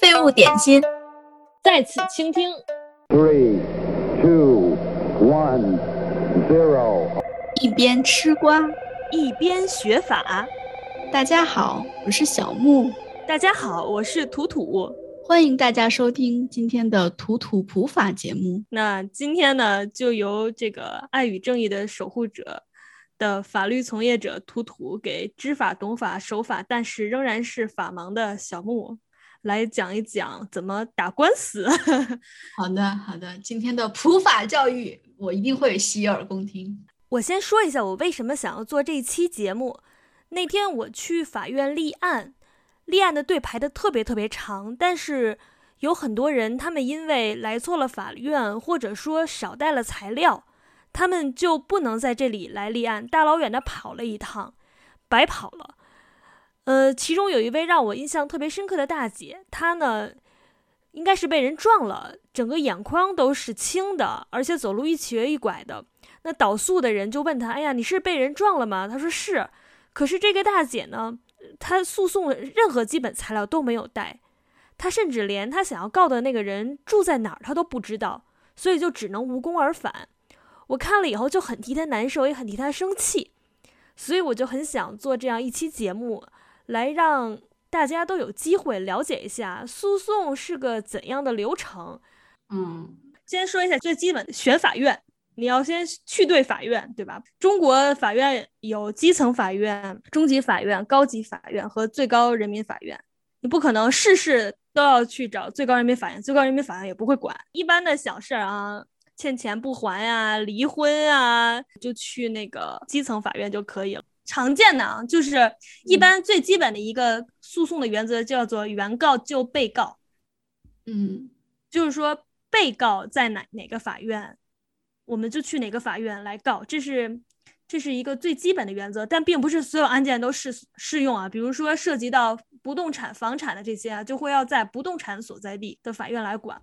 废物点心，在此倾听。Three, two, one, zero. 一边吃瓜。一边学法。大家好，我是小木。大家好，我是图图。欢迎大家收听今天的图图普法节目。那今天呢，就由这个爱与正义的守护者的法律从业者图图给知法懂法守法，但是仍然是法盲的小木来讲一讲怎么打官司。好的，好的，今天的普法教育我一定会洗耳恭听。我先说一下我为什么想要做这一期节目。那天我去法院立案，立案的队排的特别特别长，但是有很多人，他们因为来错了法院，或者说少带了材料，他们就不能在这里来立案，大老远的跑了一趟，白跑了。呃，其中有一位让我印象特别深刻的大姐，她呢应该是被人撞了，整个眼眶都是青的，而且走路一瘸一拐的。那导诉的人就问他：“哎呀，你是被人撞了吗？”他说是。可是这个大姐呢，她诉讼任何基本材料都没有带，她甚至连她想要告的那个人住在哪儿她都不知道，所以就只能无功而返。我看了以后就很替他难受，也很替他生气，所以我就很想做这样一期节目，来让大家都有机会了解一下诉讼是个怎样的流程。嗯，先说一下最基本的选法院。你要先去对法院，对吧？中国法院有基层法院、中级法院、高级法院和最高人民法院。你不可能事事都要去找最高人民法院，最高人民法院也不会管。一般的小事儿啊，欠钱不还呀、离婚啊，就去那个基层法院就可以了。常见的啊，就是一般最基本的一个诉讼的原则叫做原告就被告。嗯，就是说被告在哪哪个法院。我们就去哪个法院来告，这是这是一个最基本的原则，但并不是所有案件都适适用啊。比如说涉及到不动产、房产的这些啊，就会要在不动产所在地的法院来管。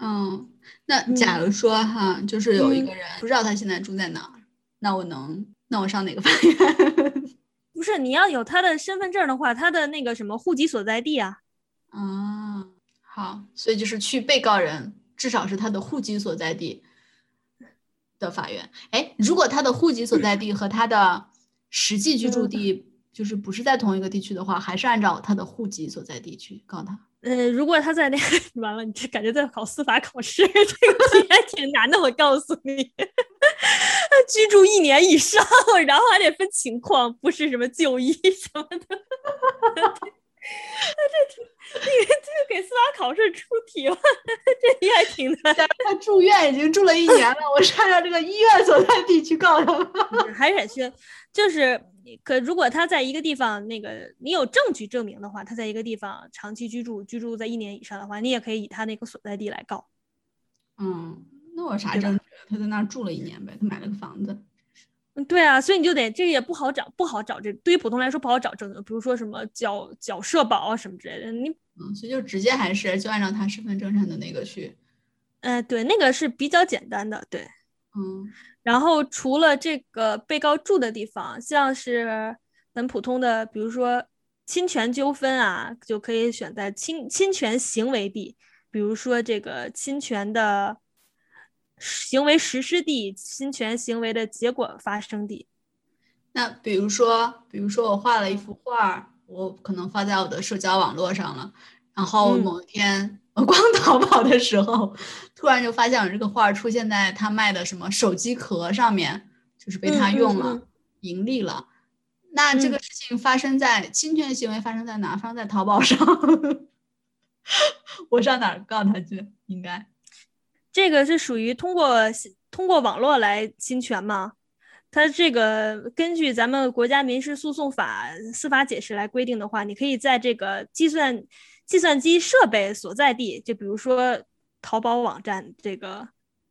嗯，那假如说哈，就是有一个人不知道他现在住在哪儿，那我能，那我上哪个法院？不是，你要有他的身份证的话，他的那个什么户籍所在地啊。啊，好，所以就是去被告人至少是他的户籍所在地。的法院，哎，如果他的户籍所在地和他的实际居住地就是不是在同一个地区的话，还是按照他的户籍所在地区告他。呃，如果他在那个 完了，你这感觉在考司法考试，这个题还挺难的。我告诉你，居住一年以上，然后还得分情况，不是什么就医什么的。那这题，这个这给司法考试出题了，这题还挺难。他住院已经住了一年了，我是按照这个医院所在地去告他。还得去，就是可如果他在一个地方，那个你有证据证明的话，他在一个地方长期居住，居住在一年以上的话，你也可以以他那个所在地来告。嗯，那我啥证据？他在那儿住了一年呗，他买了个房子。嗯，对啊，所以你就得这个也不好找，不好找这对于普通来说不好找证据，比如说什么缴缴社保啊什么之类的，你嗯，所以就直接还是就按照他身份证上的那个去，呃，对，那个是比较简单的，对，嗯，然后除了这个被告住的地方，像是很普通的，比如说侵权纠纷啊，就可以选在侵侵权行为地，比如说这个侵权的。行为实施地、侵权行为的结果发生地。那比如说，比如说我画了一幅画，我可能发在我的社交网络上了，然后某一天我逛淘宝的时候，突然就发现我这个画出现在他卖的什么手机壳上面，就是被他用了，盈利了。那这个事情发生在侵权行为发生在哪？发生在淘宝上，我上哪儿告他去？应该。这个是属于通过通过网络来侵权吗？它这个根据咱们国家民事诉讼法司法解释来规定的话，你可以在这个计算计算机设备所在地，就比如说淘宝网站这个，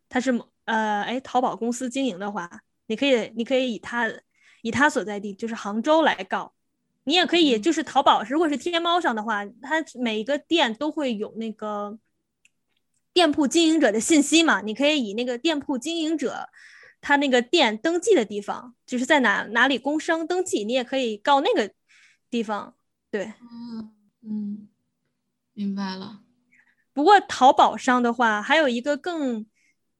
它是呃哎淘宝公司经营的话，你可以你可以以它以它所在地就是杭州来告，你也可以就是淘宝，如果是天猫上的话，它每一个店都会有那个。店铺经营者的信息嘛，你可以以那个店铺经营者他那个店登记的地方，就是在哪哪里工商登记，你也可以告那个地方。对，嗯，嗯，明白了。不过淘宝上的话，还有一个更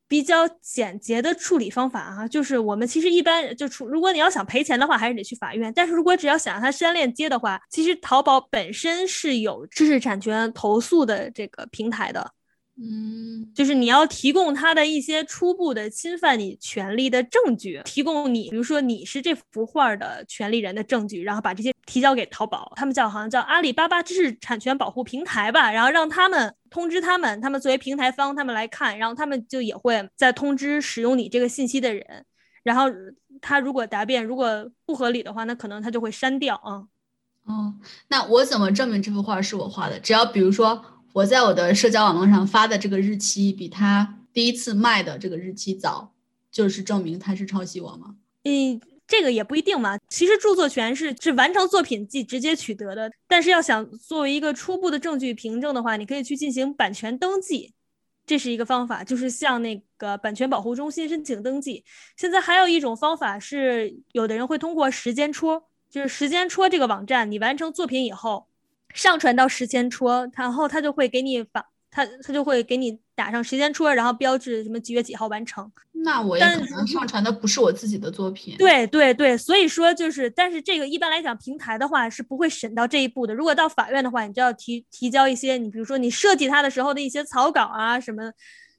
比较简洁的处理方法啊，就是我们其实一般就出，如果你要想赔钱的话，还是得去法院。但是如果只要想让它删链接的话，其实淘宝本身是有知识产权投诉的这个平台的。嗯，就是你要提供他的一些初步的侵犯你权利的证据，提供你，比如说你是这幅画的权利人的证据，然后把这些提交给淘宝，他们叫好像叫阿里巴巴知识产权保护平台吧，然后让他们通知他们，他们作为平台方，他们来看，然后他们就也会再通知使用你这个信息的人，然后他如果答辩如果不合理的话，那可能他就会删掉啊。哦，那我怎么证明这幅画是我画的？只要比如说。我在我的社交网络上发的这个日期比他第一次卖的这个日期早，就是证明他是抄袭我吗？嗯，这个也不一定嘛。其实著作权是是完成作品即直接取得的，但是要想作为一个初步的证据凭证的话，你可以去进行版权登记，这是一个方法，就是向那个版权保护中心申请登记。现在还有一种方法是，有的人会通过时间戳，就是时间戳这个网站，你完成作品以后。上传到时间戳，然后他就会给你发，他他就会给你打上时间戳，然后标志什么几月几号完成。那我也可能上传的不是我自己的作品。对对对，所以说就是，但是这个一般来讲，平台的话是不会审到这一步的。如果到法院的话，你就要提提交一些，你比如说你设计它的时候的一些草稿啊什么，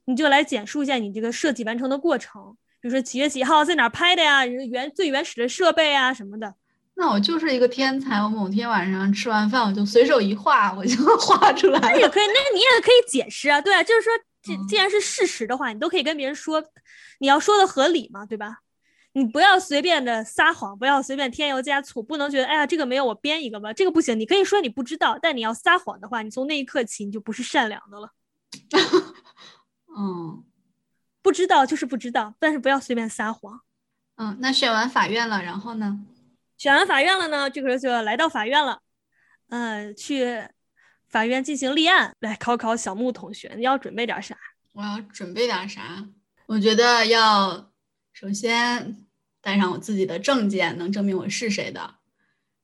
你就来简述一下你这个设计完成的过程，比如说几月几号在哪拍的呀，原最原始的设备啊什么的。那我就是一个天才，我某天晚上吃完饭，我就随手一画，我就 画出来了。那也可以，那你也可以解释啊，对啊，就是说，既既然是事实的话，你都可以跟别人说，你要说的合理嘛，对吧？你不要随便的撒谎，不要随便添油加醋，不能觉得，哎呀，这个没有，我编一个吧，这个不行。你可以说你不知道，但你要撒谎的话，你从那一刻起你就不是善良的了。嗯，不知道就是不知道，但是不要随便撒谎。嗯，那选完法院了，然后呢？选完法院了呢，这个时候就要来到法院了，嗯，去法院进行立案。来考考小木同学，你要准备点啥？我要准备点啥？我觉得要首先带上我自己的证件，能证明我是谁的。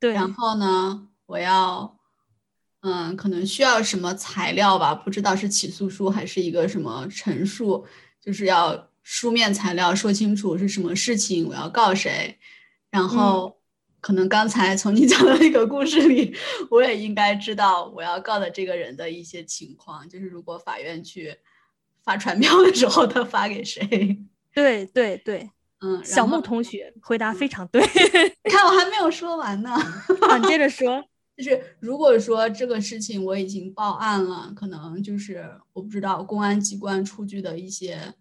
对。然后呢，我要，嗯，可能需要什么材料吧？不知道是起诉书还是一个什么陈述，就是要书面材料说清楚是什么事情，我要告谁，然后。可能刚才从你讲的那个故事里，我也应该知道我要告的这个人的一些情况，就是如果法院去发传票的时候，他发给谁？对 对对，嗯，小木同学回答非常对。你看我还没有说完呢，你接着说。就是如果说这个事情我已经报案了，可能就是我不知道公安机关出具的一些。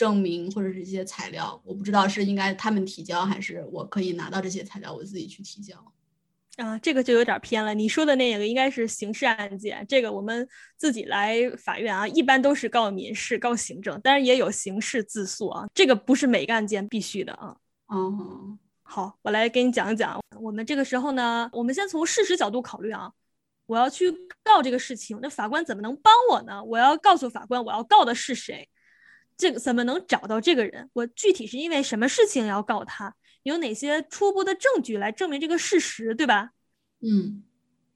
证明或者是一些材料，我不知道是应该他们提交，还是我可以拿到这些材料我自己去提交。啊，这个就有点偏了。你说的那个应该是刑事案件，这个我们自己来法院啊，一般都是告民事、告行政，但是也有刑事自诉啊。这个不是每个案件必须的啊。嗯，好，我来给你讲一讲。我们这个时候呢，我们先从事实角度考虑啊。我要去告这个事情，那法官怎么能帮我呢？我要告诉法官，我要告的是谁。这个怎么能找到这个人？我具体是因为什么事情要告他？有哪些初步的证据来证明这个事实，对吧？嗯，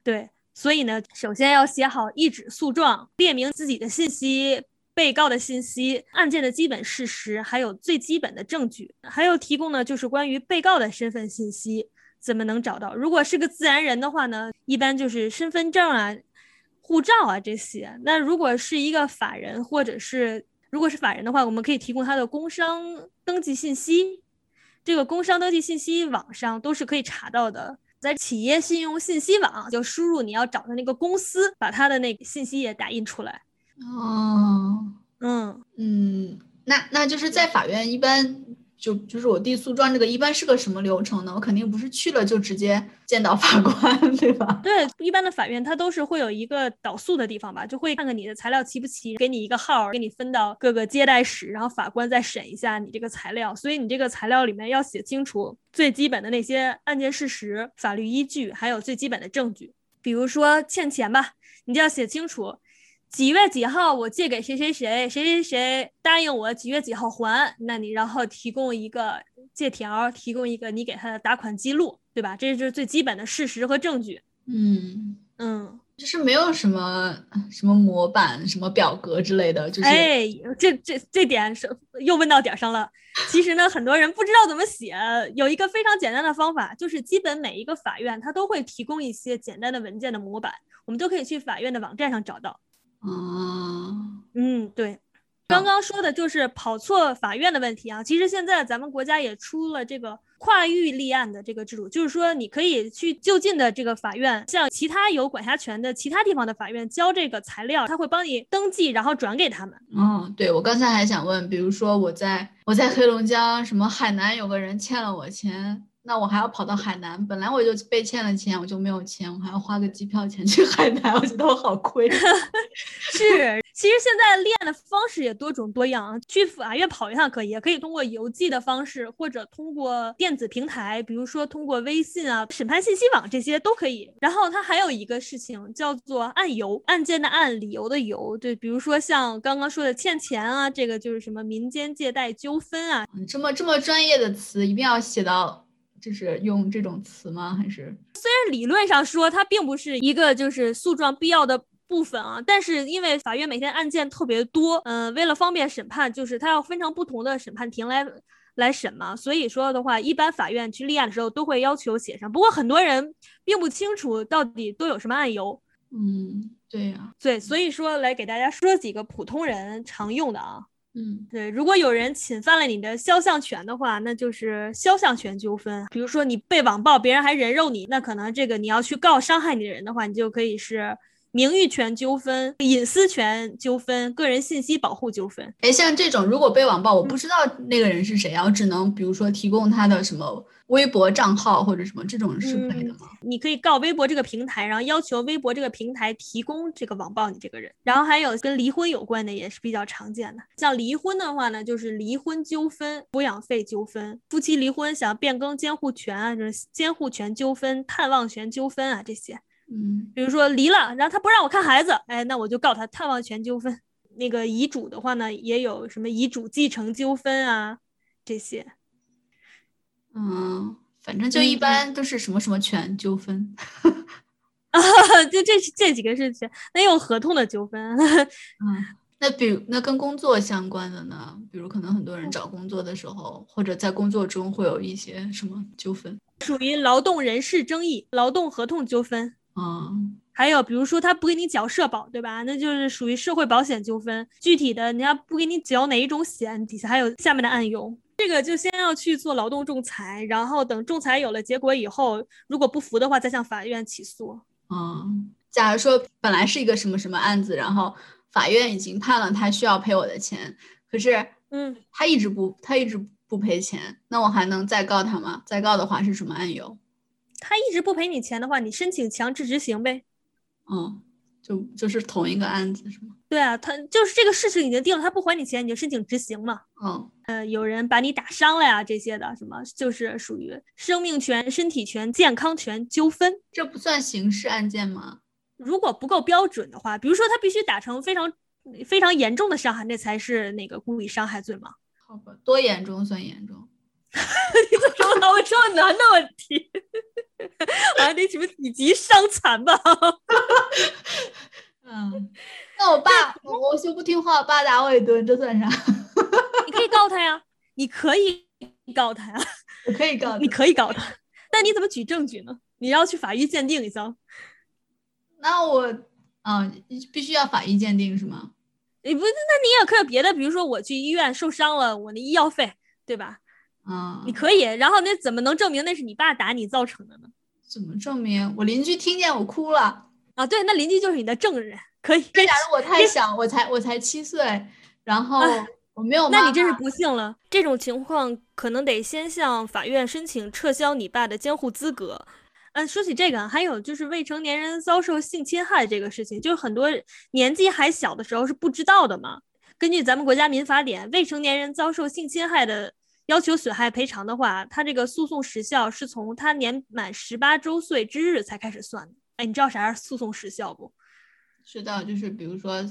对。所以呢，首先要写好一纸诉状，列明自己的信息、被告的信息、案件的基本事实，还有最基本的证据。还有提供呢，就是关于被告的身份信息，怎么能找到？如果是个自然人的话呢，一般就是身份证啊、护照啊这些。那如果是一个法人或者是如果是法人的话，我们可以提供他的工商登记信息，这个工商登记信息网上都是可以查到的，在企业信用信息网就输入你要找的那个公司，把他的那个信息也打印出来。哦，嗯嗯，那那就是在法院一般。就就是我递诉状这个一般是个什么流程呢？我肯定不是去了就直接见到法官，对吧？对，一般的法院它都是会有一个导诉的地方吧，就会看看你的材料齐不齐，给你一个号，给你分到各个接待室，然后法官再审一下你这个材料。所以你这个材料里面要写清楚最基本的那些案件事实、法律依据，还有最基本的证据。比如说欠钱吧，你就要写清楚。几月几号我借给谁谁谁，谁谁谁答应我几月几号还，那你然后提供一个借条，提供一个你给他的打款记录，对吧？这就是最基本的事实和证据。嗯嗯，就是没有什么什么模板、什么表格之类的，就是哎，这这这点是又问到点儿上了。其实呢，很多人不知道怎么写，有一个非常简单的方法，就是基本每一个法院它都会提供一些简单的文件的模板，我们都可以去法院的网站上找到。啊，嗯，对。刚刚说的就是跑错法院的问题啊。其实现在咱们国家也出了这个跨域立案的这个制度，就是说你可以去就近的这个法院，向其他有管辖权的其他地方的法院交这个材料，他会帮你登记，然后转给他们。嗯，对，我刚才还想问，比如说我在我在黑龙江什么海南有个人欠了我钱，那我还要跑到海南，本来我就被欠了钱，我就没有钱，我还要花个机票钱去海南，我觉得我好亏。是。其实现在立案的方式也多种多样啊，去法院跑一趟可以，也可以通过邮寄的方式，或者通过电子平台，比如说通过微信啊、审判信息网这些都可以。然后它还有一个事情叫做案由，案件的案，理由的由。对，比如说像刚刚说的欠钱啊，这个就是什么民间借贷纠纷啊，这么这么专业的词，一定要写到，就是用这种词吗？还是虽然理论上说它并不是一个就是诉状必要的。部分啊，但是因为法院每天案件特别多，嗯，为了方便审判，就是他要分成不同的审判庭来来审嘛，所以说的话，一般法院去立案的时候都会要求写上。不过很多人并不清楚到底都有什么案由。嗯，对呀，对，所以说来给大家说几个普通人常用的啊。嗯，对，如果有人侵犯了你的肖像权的话，那就是肖像权纠纷。比如说你被网暴，别人还人肉你，那可能这个你要去告伤害你的人的话，你就可以是。名誉权纠纷、隐私权纠纷、个人信息保护纠纷。哎，像这种如果被网暴，我不知道那个人是谁啊，我只能比如说提供他的什么微博账号或者什么，这种是可以的吗？你可以告微博这个平台，然后要求微博这个平台提供这个网暴你这个人。然后还有跟离婚有关的也是比较常见的，像离婚的话呢，就是离婚纠纷、抚养费纠纷、夫妻离婚想变更监护权啊，就是监护权纠纷、探望权纠纷啊这些。嗯，比如说离了，然后他不让我看孩子，哎，那我就告他探望权纠纷。那个遗嘱的话呢，也有什么遗嘱继承纠纷啊这些。嗯，反正就一般都是什么什么权纠纷。啊，就这这几个事情，那有合同的纠纷。嗯，那比如那跟工作相关的呢？比如可能很多人找工作的时候，或者在工作中会有一些什么纠纷，属于劳动人事争议、劳动合同纠纷。嗯，还有比如说他不给你缴社保，对吧？那就是属于社会保险纠纷。具体的，人家不给你缴哪一种险，底下还有下面的案由。这个就先要去做劳动仲裁，然后等仲裁有了结果以后，如果不服的话，再向法院起诉。嗯，假如说本来是一个什么什么案子，然后法院已经判了他需要赔我的钱，可是，嗯，他一直不，他一直不赔钱，那我还能再告他吗？再告的话是什么案由？他一直不赔你钱的话，你申请强制执行呗。嗯，就就是同一个案子是吗？对啊，他就是这个事情已经定了，他不还你钱，你就申请执行嘛。嗯，呃，有人把你打伤了呀，这些的什么，就是属于生命权、身体权、健康权纠纷，这不算刑事案件吗？如果不够标准的话，比如说他必须打成非常非常严重的伤害，那才是那个故意伤害罪嘛。好吧，多严重算严重？你怎么这么问这么难的问题？啊，那什么几级伤残吧？嗯，那我爸我我就不听话，我爸打我一顿，这算啥？你可以告他呀，你可以告他呀，我可以告，你可以告他，但你怎么举证据呢？你要去法医鉴定一下。那我啊，必须要法医鉴定是吗？你不，那你也可以别的，比如说我去医院受伤了，我那医药费，对吧？啊，你可以，然后那怎么能证明那是你爸打你造成的呢？怎么证明？我邻居听见我哭了啊！对，那邻居就是你的证人，可以。假如我太小，我才我才七岁，然后我没有，那你真是不幸了。这种情况可能得先向法院申请撤销你爸的监护资格。嗯，说起这个，还有就是未成年人遭受性侵害这个事情，就是很多年纪还小的时候是不知道的嘛。根据咱们国家民法典，未成年人遭受性侵害的。要求损害赔偿的话，他这个诉讼时效是从他年满十八周岁之日才开始算的。哎，你知道啥是诉讼时效不？知道，就是比如说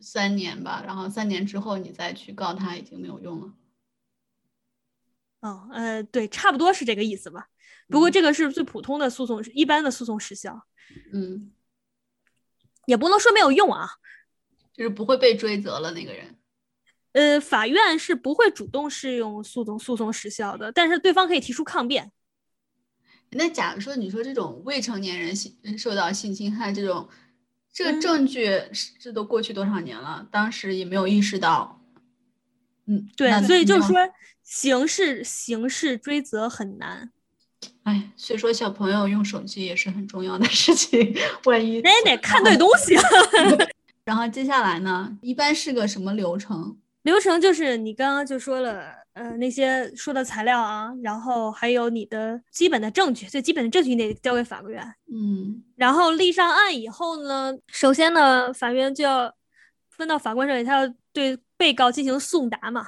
三年吧，然后三年之后你再去告他已经没有用了。哦，呃，对，差不多是这个意思吧。不过这个是最普通的诉讼，一般的诉讼时效。嗯，也不能说没有用啊，就是不会被追责了那个人。呃，法院是不会主动适用诉讼诉讼时效的，但是对方可以提出抗辩。那假如说你说这种未成年人性受到性侵害这种，这个证据这都过去多少年了，当时也没有意识到。嗯，对，所以就是说刑事刑事追责很难。哎，所以说小朋友用手机也是很重要的事情，万一人也得看对东西。然后接下来呢，一般是个什么流程？流程就是你刚刚就说了，呃，那些说的材料啊，然后还有你的基本的证据，最基本的证据你得交给法院。嗯，然后立上案以后呢，首先呢，法院就要分到法官这里，他要对被告进行送达嘛，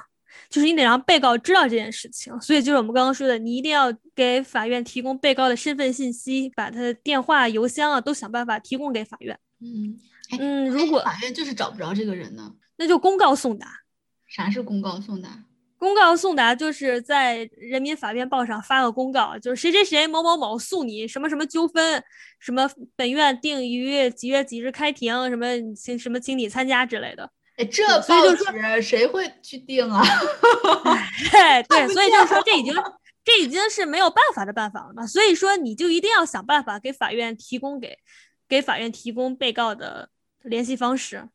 就是你得让被告知道这件事情。所以就是我们刚刚说的，你一定要给法院提供被告的身份信息，把他的电话、邮箱啊都想办法提供给法院。嗯嗯，如果法院就是找不着这个人呢，那就公告送达。啥是公告送达？公告送达就是在人民法院报上发个公告，就是谁谁谁某某某诉你什么什么纠纷，什么本院定于几月几日开庭，什么请什么请你参加之类的。哎，这报纸谁会去定啊？对对，所以就是说这已经 这已经是没有办法的办法了嘛。所以说你就一定要想办法给法院提供给给法院提供被告的联系方式。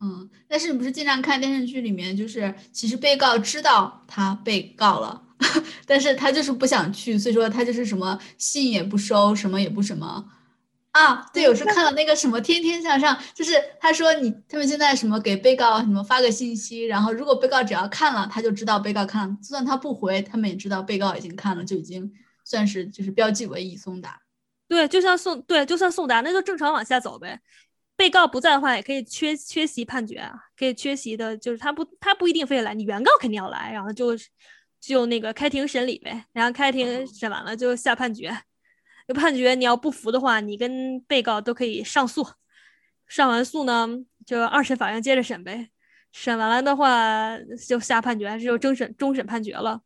嗯，但是你不是经常看电视剧里面，就是其实被告知道他被告了，但是他就是不想去，所以说他就是什么信也不收，什么也不什么啊。对，我是看了那个什么《天天向上》，就是他说你他们现在什么给被告什么发个信息，然后如果被告只要看了，他就知道被告看了，就算他不回，他们也知道被告已经看了，就已经算是就是标记为已送达。对，就像送对，就算送达，那就正常往下走呗。被告不在的话，也可以缺缺席判决啊，可以缺席的，就是他不他不一定非得来，你原告肯定要来，然后就就那个开庭审理呗，然后开庭审完了就下判决，有判决你要不服的话，你跟被告都可以上诉，上完诉呢就二审法院接着审呗，审完了的话就下判决，就终审终审判决了。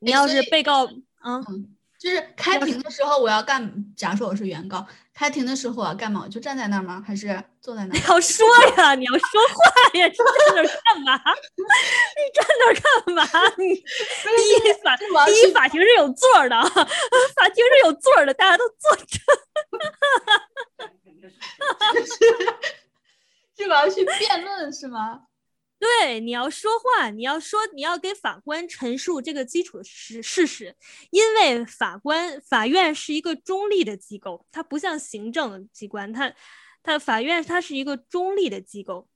你要是被告，嗯。就是开庭的时候我要干，假如说我是原告，开庭的时候我要干嘛？我就站在那儿吗？还是坐在那儿？你要说呀，你要说话呀，你站那儿干嘛？你站那儿干嘛？你 第一法第一法庭是有座的，法庭是有座的，大家都坐着。是吧？去辩论是吗？对，你要说话，你要说，你要给法官陈述这个基础事事实，因为法官法院是一个中立的机构，它不像行政机关，它它法院它是一个中立的机构。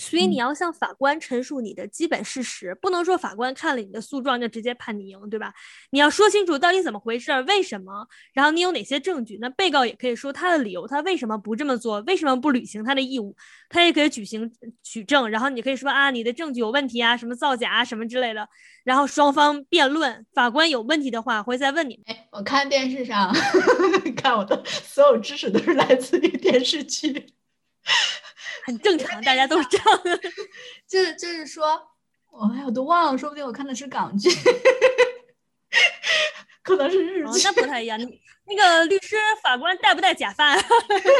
所以你要向法官陈述你的基本事实，不能说法官看了你的诉状就直接判你赢，对吧？你要说清楚到底怎么回事，为什么，然后你有哪些证据。那被告也可以说他的理由，他为什么不这么做，为什么不履行他的义务，他也可以举行举证。然后你可以说啊，你的证据有问题啊，什么造假啊，什么之类的。然后双方辩论，法官有问题的话会再问你。哎，我看电视上，看我的所有知识都是来自于电视剧。很正常，大家都是这样。就是就是说，我哎，我都忘了，说不定我看的是港剧，可能是日剧，那不太一样。那个律师、法官戴不戴假发？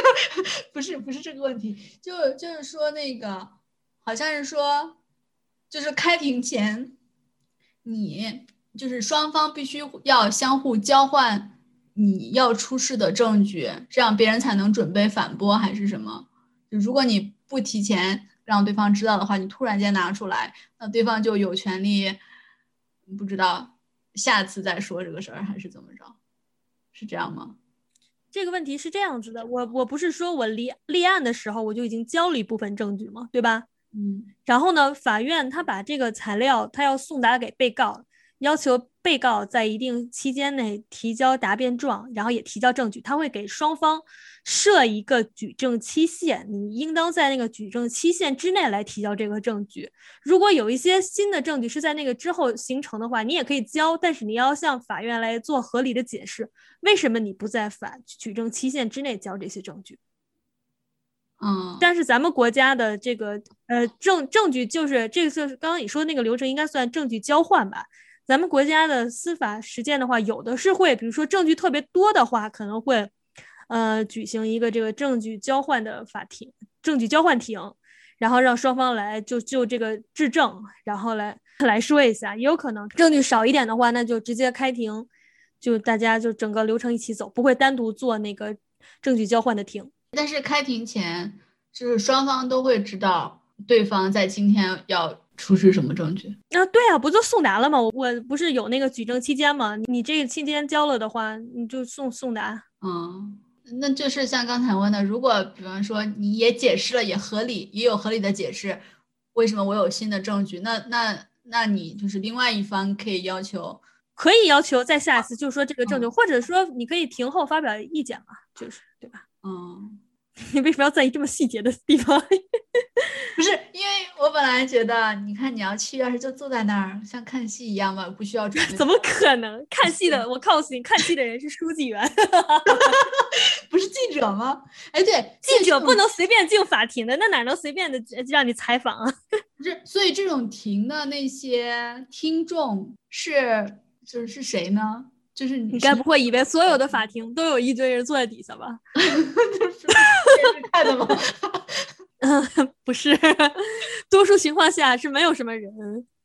不是，不是这个问题，就就是说那个，好像是说，就是开庭前，你就是双方必须要相互交换你要出示的证据，这样别人才能准备反驳，还是什么？如果你不提前让对方知道的话，你突然间拿出来，那对方就有权利不知道下次再说这个事儿还是怎么着？是这样吗？这个问题是这样子的，我我不是说我立立案的时候我就已经交了一部分证据嘛？对吧？嗯。然后呢，法院他把这个材料他要送达给被告。要求被告在一定期间内提交答辩状，然后也提交证据。他会给双方设一个举证期限，你应当在那个举证期限之内来提交这个证据。如果有一些新的证据是在那个之后形成的话，你也可以交，但是你要向法院来做合理的解释，为什么你不在法举证期限之内交这些证据？嗯，但是咱们国家的这个呃证证据就是这个就是刚刚你说那个流程应该算证据交换吧？咱们国家的司法实践的话，有的是会，比如说证据特别多的话，可能会，呃，举行一个这个证据交换的法庭，证据交换庭，然后让双方来就就这个质证，然后来来说一下。也有可能证据少一点的话，那就直接开庭，就大家就整个流程一起走，不会单独做那个证据交换的庭。但是开庭前，就是双方都会知道对方在今天要出示什么证据。啊，对啊，不就送达了吗？我不是有那个举证期间吗？你这个期间交了的话，你就送送达。嗯。那就是像刚才问的，如果比方说你也解释了，也合理，也有合理的解释，为什么我有新的证据？那那那你就是另外一方可以要求，可以要求再下一次，就是说这个证据，或者说你可以庭后发表意见嘛，就是对吧？嗯。你为什么要在意这么细节的地方？不是因为我本来觉得，你看你要去，要是就坐在那儿像看戏一样嘛，不需要准备。怎么可能？看戏的，我告诉你，看戏的人是书记员，不是记者吗？哎，对，记者不能随便进法庭的，那哪能随便的让你采访啊？不是，所以这种庭的那些听众是就是是谁呢？就是你该不会以为所有的法庭都有一堆人坐在底下吧？看的吗？嗯，不是，多数情况下是没有什么人，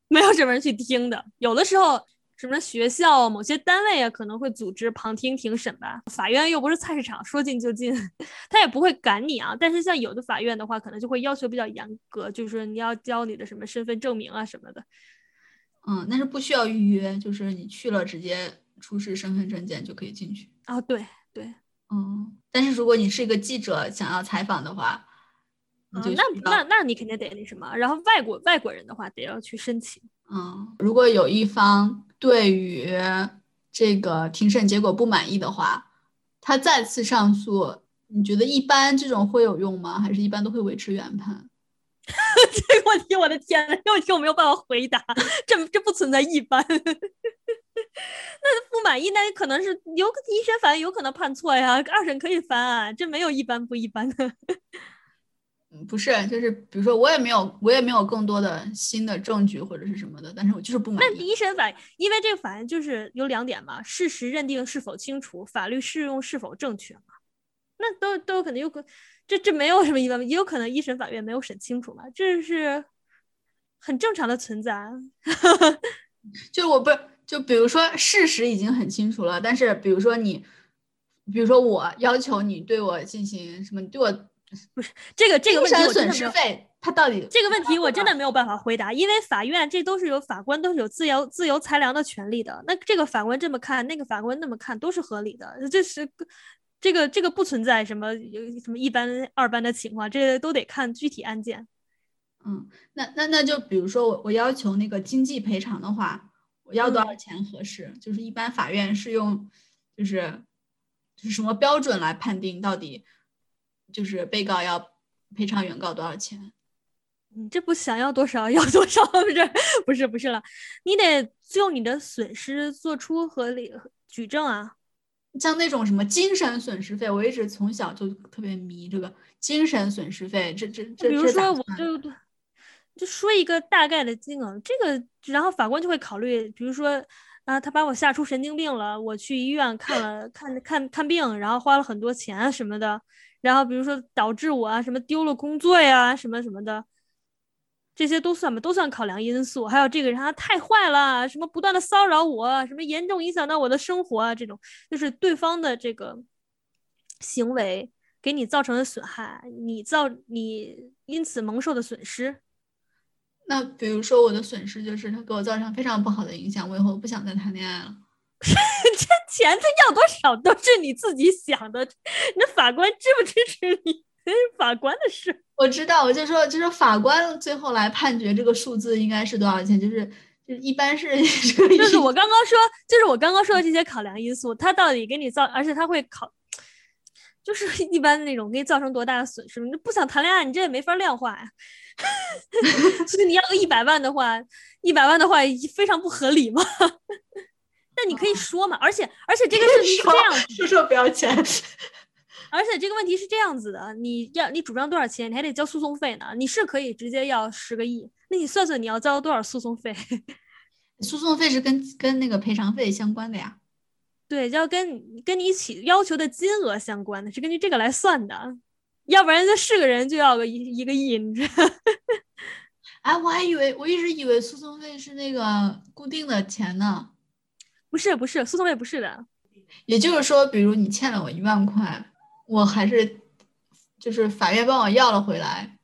没有什么人去听的。有的时候，什么学校、某些单位啊，可能会组织旁听庭审吧。法院又不是菜市场，说进就进，他也不会赶你啊。但是像有的法院的话，可能就会要求比较严格，就是你要交你的什么身份证明啊什么的。嗯，但是不需要预约，就是你去了直接。出示身份证件就可以进去啊？对对，嗯。但是如果你是一个记者，想要采访的话，那那那你肯定得那什么。然后外国外国人的话，得要去申请。嗯，如果有一方对于这个庭审结果不满意的话，他再次上诉，你觉得一般这种会有用吗？还是一般都会维持原判？这个问题，我的天，这个问题我没有办法回答。这这不存在一般。那不满意，那可能是有一审法院有可能判错呀，二审可以翻啊，这没有一般不一般的。不是，就是比如说我也没有，我也没有更多的新的证据或者是什么的，但是我就是不满意。那第一审法，因为这个法院就是有两点嘛，事实认定是否清楚，法律适用是否正确嘛，那都都有可能有可，这这没有什么一般，也有可能一审法院没有审清楚嘛，这是很正常的存在。就我不是。就比如说事实已经很清楚了，但是比如说你，比如说我要求你对我进行什么，对我不是这个这个问题，损失费他到底这个问题我真的没有办法回答，因为法院这都是有法官都是有自由自由裁量的权利的。那这个法官这么看，那个法官那么看，都是合理的。这是这个这个不存在什么有什么一般二般的情况，这都得看具体案件。嗯，那那那就比如说我我要求那个经济赔偿的话。我要多少钱合适？就是一般法院是用，就是就是什么标准来判定到底，就是被告要赔偿原告多少钱？你这不想要多少要多少？不是不是不是了，你得就你的损失做出合理举证啊。像那种什么精神损失费，我一直从小就特别迷这个精神损失费。这这这，比如说我就。就说一个大概的金额，这个然后法官就会考虑，比如说啊，他把我吓出神经病了，我去医院看了看看看病，然后花了很多钱啊什么的，然后比如说导致我啊什么丢了工作呀什么什么的，这些都算吧，都算考量因素。还有这个人他太坏了，什么不断的骚扰我，什么严重影响到我的生活啊，这种就是对方的这个行为给你造成的损害，你造你因此蒙受的损失。那比如说我的损失就是他给我造成非常不好的影响，我以后不想再谈恋爱了。这钱他要多少都是你自己想的，那法官支不支持你？法官的事。我知道，我就说，就是法官最后来判决这个数字应该是多少钱，就是就一般是就是我刚刚说，就是我刚刚说的这些考量因素，他到底给你造，而且他会考，就是 一般的那种给你造成多大的损失，你不想谈恋爱，你这也没法量化呀。所以你要个一百万的话，一百万的话非常不合理嘛。但你可以说嘛，而且而且这个事情是这样，说说不要钱。而且这个问题是这样子的，你要你主张多少钱，你还得交诉讼费呢。你是可以直接要十个亿，那你算算你要交多少诉讼费？诉讼费是跟跟那个赔偿费相关的呀。对，要跟跟你一起要求的金额相关的，是根据这个来算的，要不然就是个人就要个一一个亿，你知道？哎，我还以为我一直以为诉讼费是那个固定的钱呢。不是不是，诉讼费不是的。也就是说，比如你欠了我一万块，我还是就是法院帮我要了回来，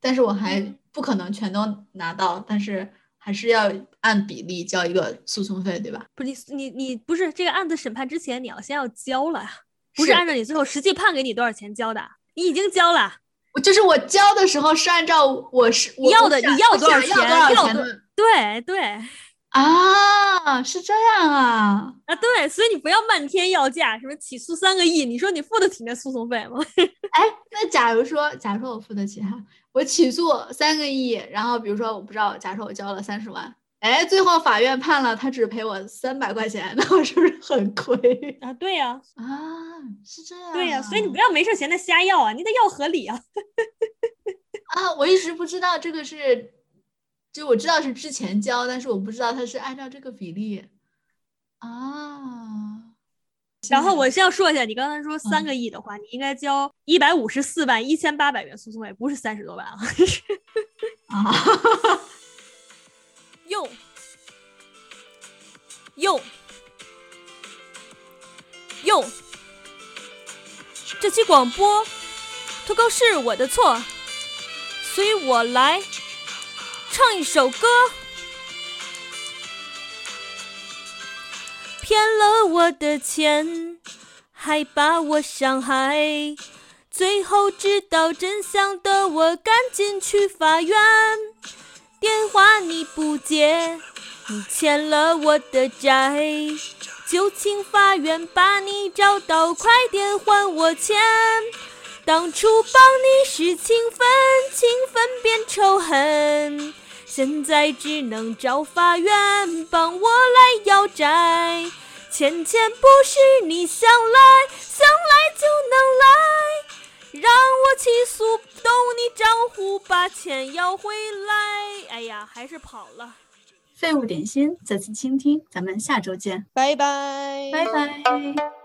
但是我还不可能全都拿到，但是还是要按比例交一个诉讼费，对吧？不是你你你不是这个案子审判之前你要先要交了呀，不是按照你最后实际判给你多少钱交的，你已经交了。我就是我交的时候是按照我是你要的，你要多少钱？要多少钱？对对啊，是这样啊啊对，所以你不要漫天要价，什么起诉三个亿，你说你付得起那诉讼费吗？哎，那假如说，假如说我付得起哈，我起诉三个亿，然后比如说我不知道，假如说我交了三十万。哎，最后法院判了，他只赔我三百块钱，那我是不是很亏啊？对呀，啊，是这样。对呀，所以你不要没事闲的瞎要啊，你得要合理啊。啊，我一直不知道这个是，就我知道是之前交，但是我不知道他是按照这个比例啊。然后我先要说一下，你刚才说三个亿的话，你应该交一百五十四万一千八百元诉讼费，不是三十多万啊。啊。用。用。用，这期广播脱稿是我的错，随我来唱一首歌，骗了我的钱，还把我伤害，最后知道真相的我，赶紧去法院。电话你不接，你欠了我的债，就请法院把你找到，快点还我钱。当初帮你是情分，情分变仇恨，现在只能找法院帮我来要债。钱钱不是你想来想来就能来。让我起诉，动你账户，把钱要回来。哎呀，还是跑了。废物点心，再次倾听，咱们下周见，拜拜，拜拜。